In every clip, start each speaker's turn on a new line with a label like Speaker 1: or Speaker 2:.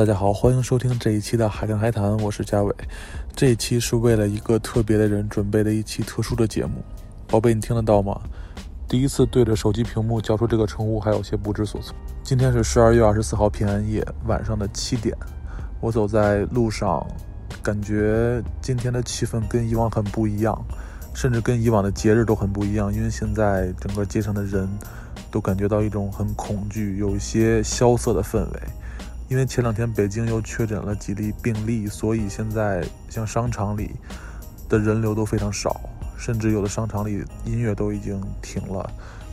Speaker 1: 大家好，欢迎收听这一期的海谈海谈，我是嘉伟。这一期是为了一个特别的人准备的一期特殊的节目。宝贝，你听得到吗？第一次对着手机屏幕叫出这个称呼，还有些不知所措。今天是十二月二十四号平安夜晚上的七点，我走在路上，感觉今天的气氛跟以往很不一样，甚至跟以往的节日都很不一样。因为现在整个街上的人都感觉到一种很恐惧，有一些萧瑟的氛围。因为前两天北京又确诊了几例病例，所以现在像商场里的人流都非常少，甚至有的商场里音乐都已经停了。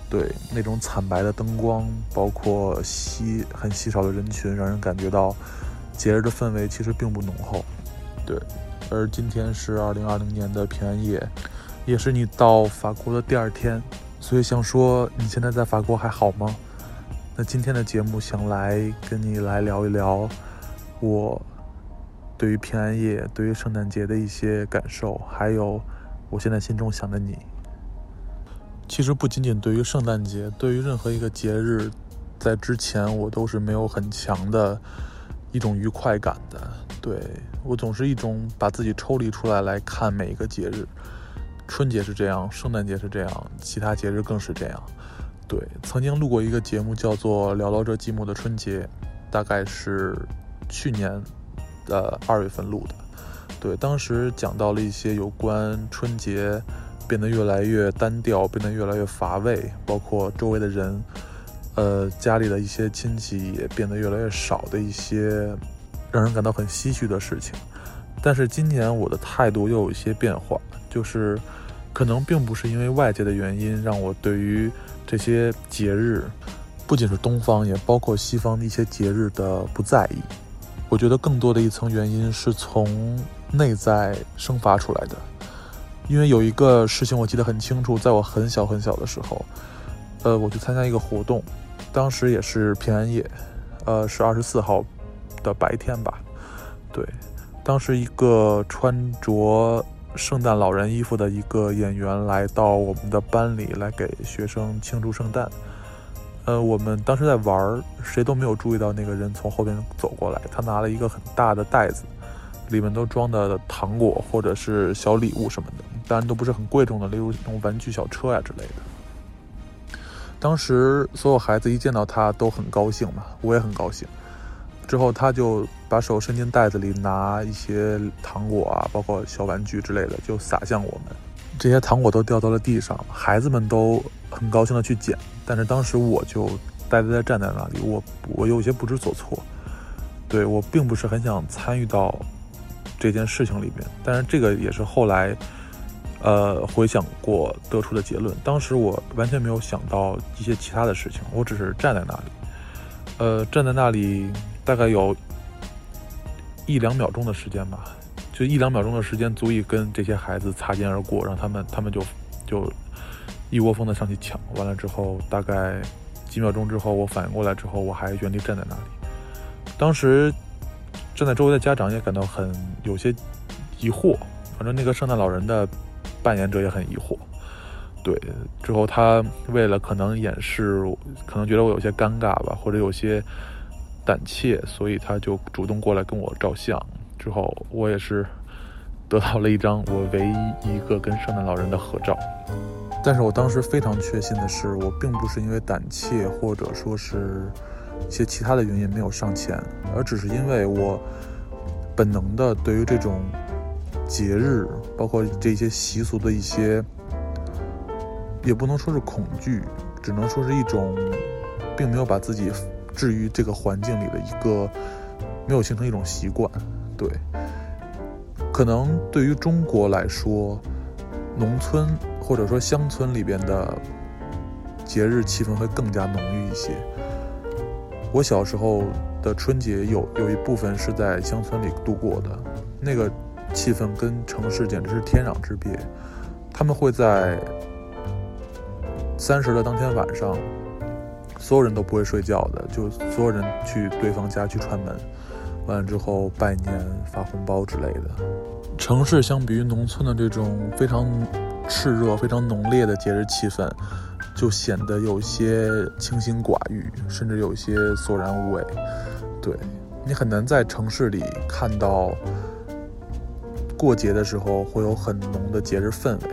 Speaker 1: 对，那种惨白的灯光，包括稀很稀少的人群，让人感觉到节日的氛围其实并不浓厚。对，而今天是二零二零年的平安夜，也是你到法国的第二天，所以想说你现在在法国还好吗？那今天的节目想来跟你来聊一聊我对于平安夜、对于圣诞节的一些感受，还有我现在心中想的你。其实不仅仅对于圣诞节，对于任何一个节日，在之前我都是没有很强的一种愉快感的。对我总是一种把自己抽离出来来看每一个节日，春节是这样，圣诞节是这样，其他节日更是这样。对，曾经录过一个节目，叫做《聊聊这寂寞的春节》，大概是去年的二月份录的。对，当时讲到了一些有关春节变得越来越单调、变得越来越乏味，包括周围的人，呃，家里的一些亲戚也变得越来越少的一些让人感到很唏嘘的事情。但是今年我的态度又有一些变化，就是可能并不是因为外界的原因让我对于这些节日，不仅是东方，也包括西方的一些节日的不在意。我觉得更多的一层原因是从内在生发出来的。因为有一个事情我记得很清楚，在我很小很小的时候，呃，我去参加一个活动，当时也是平安夜，呃，是二十四号的白天吧。对，当时一个穿着。圣诞老人衣服的一个演员来到我们的班里，来给学生庆祝圣诞。呃，我们当时在玩，谁都没有注意到那个人从后边走过来。他拿了一个很大的袋子，里面都装的糖果或者是小礼物什么的，当然都不是很贵重的，例如那种玩具小车呀之类的。当时所有孩子一见到他都很高兴嘛，我也很高兴。之后，他就把手伸进袋子里，拿一些糖果啊，包括小玩具之类的，就撒向我们。这些糖果都掉到了地上，孩子们都很高兴的去捡。但是当时我就呆呆的站在那里，我我有些不知所措。对我并不是很想参与到这件事情里面，但是这个也是后来，呃，回想过得出的结论。当时我完全没有想到一些其他的事情，我只是站在那里，呃，站在那里。大概有一两秒钟的时间吧，就一两秒钟的时间足以跟这些孩子擦肩而过，让他们他们就就一窝蜂的上去抢。完了之后，大概几秒钟之后，我反应过来之后，我还原地站在那里。当时站在周围的家长也感到很有些疑惑，反正那个圣诞老人的扮演者也很疑惑。对，之后他为了可能掩饰，可能觉得我有些尴尬吧，或者有些。胆怯，所以他就主动过来跟我照相。之后，我也是得到了一张我唯一一个跟圣诞老人的合照。但是我当时非常确信的是，我并不是因为胆怯或者说是一些其他的原因没有上前，而只是因为我本能的对于这种节日，包括这些习俗的一些，也不能说是恐惧，只能说是一种，并没有把自己。至于这个环境里的一个没有形成一种习惯，对，可能对于中国来说，农村或者说乡村里边的节日气氛会更加浓郁一些。我小时候的春节有有一部分是在乡村里度过的，那个气氛跟城市简直是天壤之别。他们会在三十的当天晚上。所有人都不会睡觉的，就所有人去对方家去串门，完了之后拜年、发红包之类的。城市相比于农村的这种非常炽热、非常浓烈的节日气氛，就显得有些清心寡欲，甚至有些索然无味。对，你很难在城市里看到过节的时候会有很浓的节日氛围。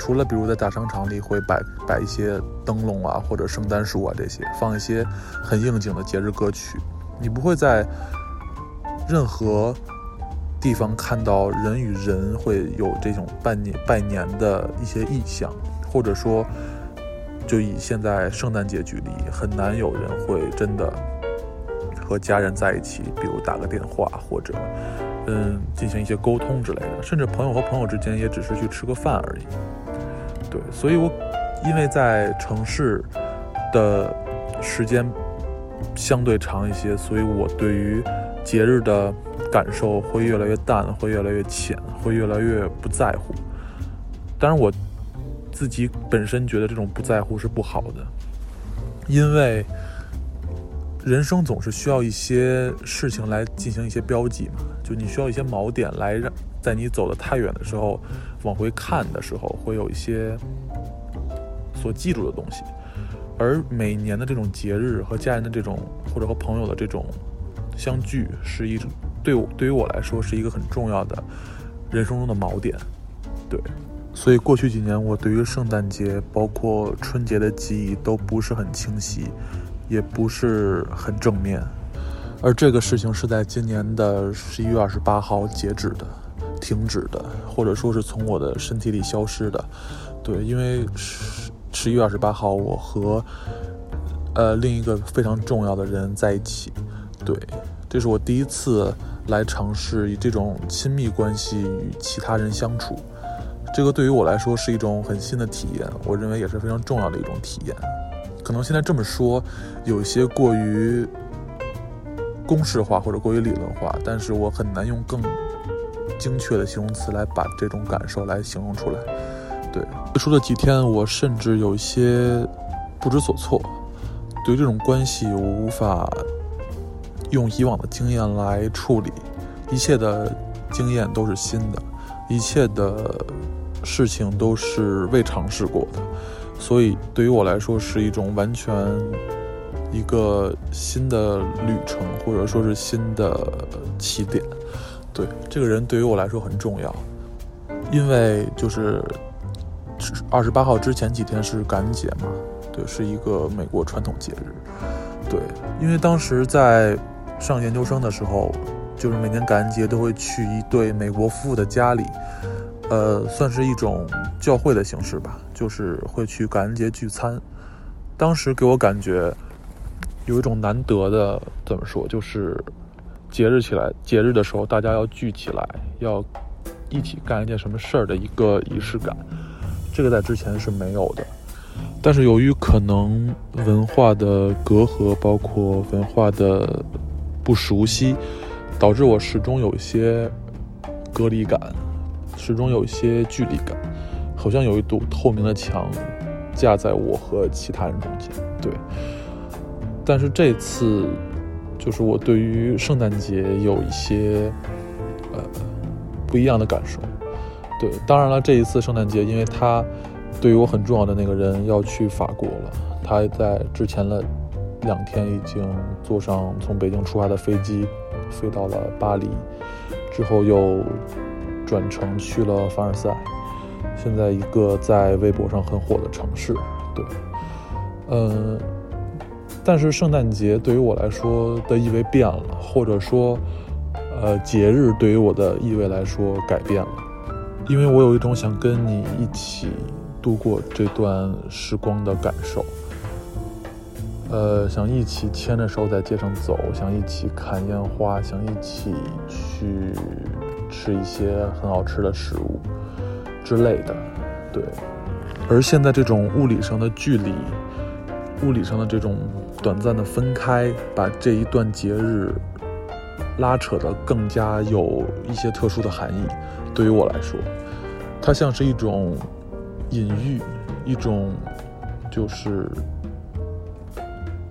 Speaker 1: 除了比如在大商场里会摆摆一些灯笼啊，或者圣诞树啊这些，放一些很应景的节日歌曲，你不会在任何地方看到人与人会有这种拜年拜年的一些意象，或者说，就以现在圣诞节举例，很难有人会真的和家人在一起，比如打个电话或者嗯进行一些沟通之类的，甚至朋友和朋友之间也只是去吃个饭而已。对，所以我因为在城市的时间相对长一些，所以我对于节日的感受会越来越淡，会越来越浅，会越来越不在乎。当然，我自己本身觉得这种不在乎是不好的，因为人生总是需要一些事情来进行一些标记嘛，就你需要一些锚点来让。在你走得太远的时候，往回看的时候，会有一些所记住的东西。而每年的这种节日和家人的这种，或者和朋友的这种相聚，是一种对我对于我来说是一个很重要的人生中的锚点。对，所以过去几年我对于圣诞节包括春节的记忆都不是很清晰，也不是很正面。而这个事情是在今年的十一月二十八号截止的。停止的，或者说是从我的身体里消失的，对，因为十十一月二十八号，我和呃另一个非常重要的人在一起，对，这是我第一次来尝试以这种亲密关系与其他人相处，这个对于我来说是一种很新的体验，我认为也是非常重要的一种体验。可能现在这么说有些过于公式化或者过于理论化，但是我很难用更。精确的形容词来把这种感受来形容出来。对，最初的几天，我甚至有一些不知所措。对于这种关系，我无法用以往的经验来处理。一切的经验都是新的，一切的事情都是未尝试过的，所以对于我来说是一种完全一个新的旅程，或者说是新的起点。对，这个人对于我来说很重要，因为就是二十八号之前几天是感恩节嘛，对，是一个美国传统节日。对，因为当时在上研究生的时候，就是每年感恩节都会去一对美国夫妇的家里，呃，算是一种教会的形式吧，就是会去感恩节聚餐。当时给我感觉有一种难得的，怎么说，就是。节日起来，节日的时候大家要聚起来，要一起干一件什么事儿的一个仪式感，这个在之前是没有的。但是由于可能文化的隔阂，包括文化的不熟悉，导致我始终有一些隔离感，始终有一些距离感，好像有一堵透明的墙架在我和其他人中间。对，但是这次。就是我对于圣诞节有一些呃不一样的感受，对，当然了，这一次圣诞节，因为他对于我很重要的那个人要去法国了，他在之前了两天已经坐上从北京出发的飞机，飞到了巴黎，之后又转乘去了凡尔赛，现在一个在微博上很火的城市，对，嗯。但是圣诞节对于我来说的意味变了，或者说，呃，节日对于我的意味来说改变了，因为我有一种想跟你一起度过这段时光的感受，呃，想一起牵着手在街上走，想一起看烟花，想一起去吃一些很好吃的食物之类的，对。而现在这种物理上的距离，物理上的这种。短暂的分开，把这一段节日拉扯的更加有一些特殊的含义。对于我来说，它像是一种隐喻，一种就是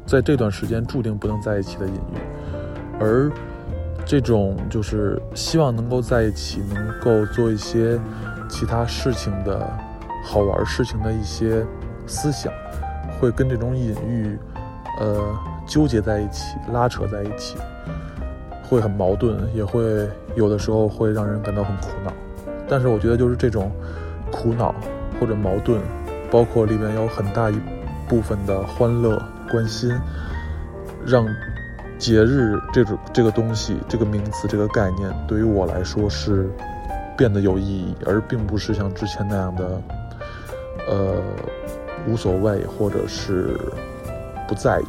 Speaker 1: 在这段时间注定不能在一起的隐喻。而这种就是希望能够在一起，能够做一些其他事情的好玩事情的一些思想，会跟这种隐喻。呃，纠结在一起，拉扯在一起，会很矛盾，也会有的时候会让人感到很苦恼。但是我觉得就是这种苦恼或者矛盾，包括里面有很大一部分的欢乐、关心，让节日这种这个东西、这个名词、这个概念，对于我来说是变得有意义，而并不是像之前那样的，呃，无所谓或者是不在意。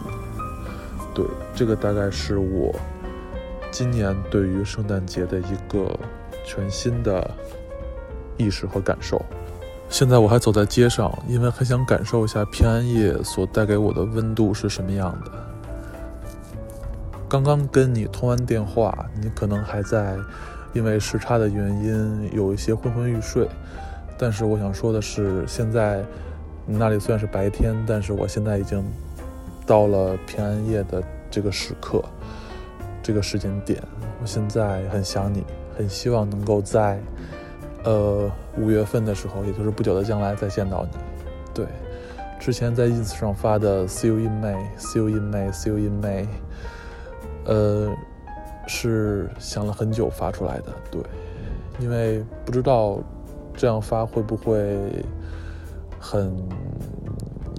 Speaker 1: 对，这个大概是我今年对于圣诞节的一个全新的意识和感受。现在我还走在街上，因为很想感受一下平安夜所带给我的温度是什么样的。刚刚跟你通完电话，你可能还在因为时差的原因有一些昏昏欲睡，但是我想说的是，现在你那里虽然是白天，但是我现在已经。到了平安夜的这个时刻，这个时间点，我现在很想你，很希望能够在，呃，五月份的时候，也就是不久的将来再见到你。对，之前在 ins 上发的 “see you in May”，“see you in May”，“see you in May”，呃，是想了很久发出来的。对，因为不知道这样发会不会很。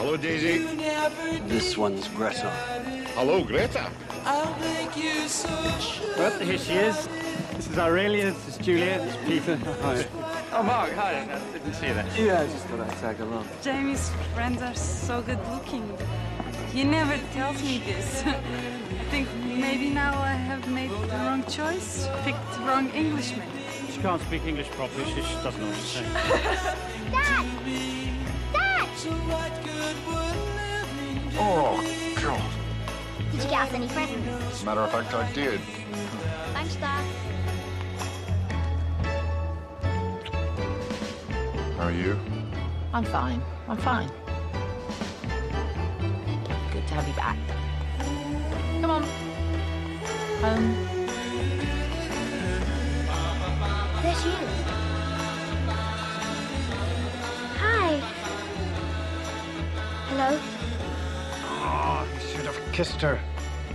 Speaker 2: Hello, Daisy.
Speaker 3: This one's Greta.
Speaker 2: Hello, Greta.
Speaker 3: Well, here she is. This is Aurelia, this is Julia, this is Peter. Hi. Oh, Mark, hi. I didn't see that. Yeah, I just thought I'd tag along.
Speaker 4: Jamie's friends are so good looking. He never tells me this. I think maybe now I have made the wrong choice, picked the wrong Englishman.
Speaker 3: She can't speak English properly. She, she doesn't know what she's saying.
Speaker 5: Dad! Dad!
Speaker 2: Oh, God.
Speaker 5: Did you get us any presents?
Speaker 2: As a matter of fact, I did.
Speaker 5: Thanks, Dad.
Speaker 2: How are you?
Speaker 6: I'm fine. I'm fine. Good to have you back. Come on. Home.
Speaker 5: There she is. Hello.
Speaker 2: Oh, you should have kissed her.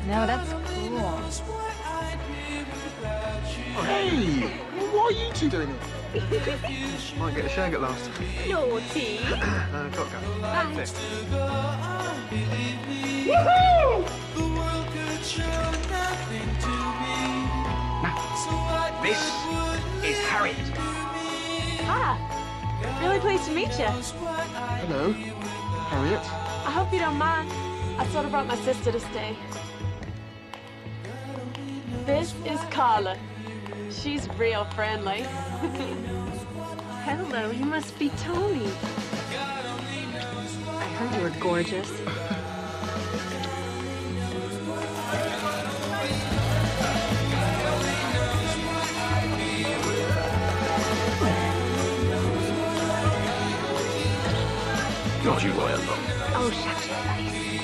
Speaker 6: No, that's cool.
Speaker 2: Hey! What are you two doing here? Might get a shag at last.
Speaker 6: Naughty.
Speaker 2: uh, got to go.
Speaker 6: Bye.
Speaker 3: This is Harriet.
Speaker 4: Ah, really pleased to meet you.
Speaker 2: Hello, Harriet.
Speaker 4: I hope you don't mind. I sort of brought my sister to stay. This is Carla. She's real friendly. Hello, you must be Tony. I heard you were gorgeous.
Speaker 3: Not you, I am.
Speaker 6: Oh, shut your face.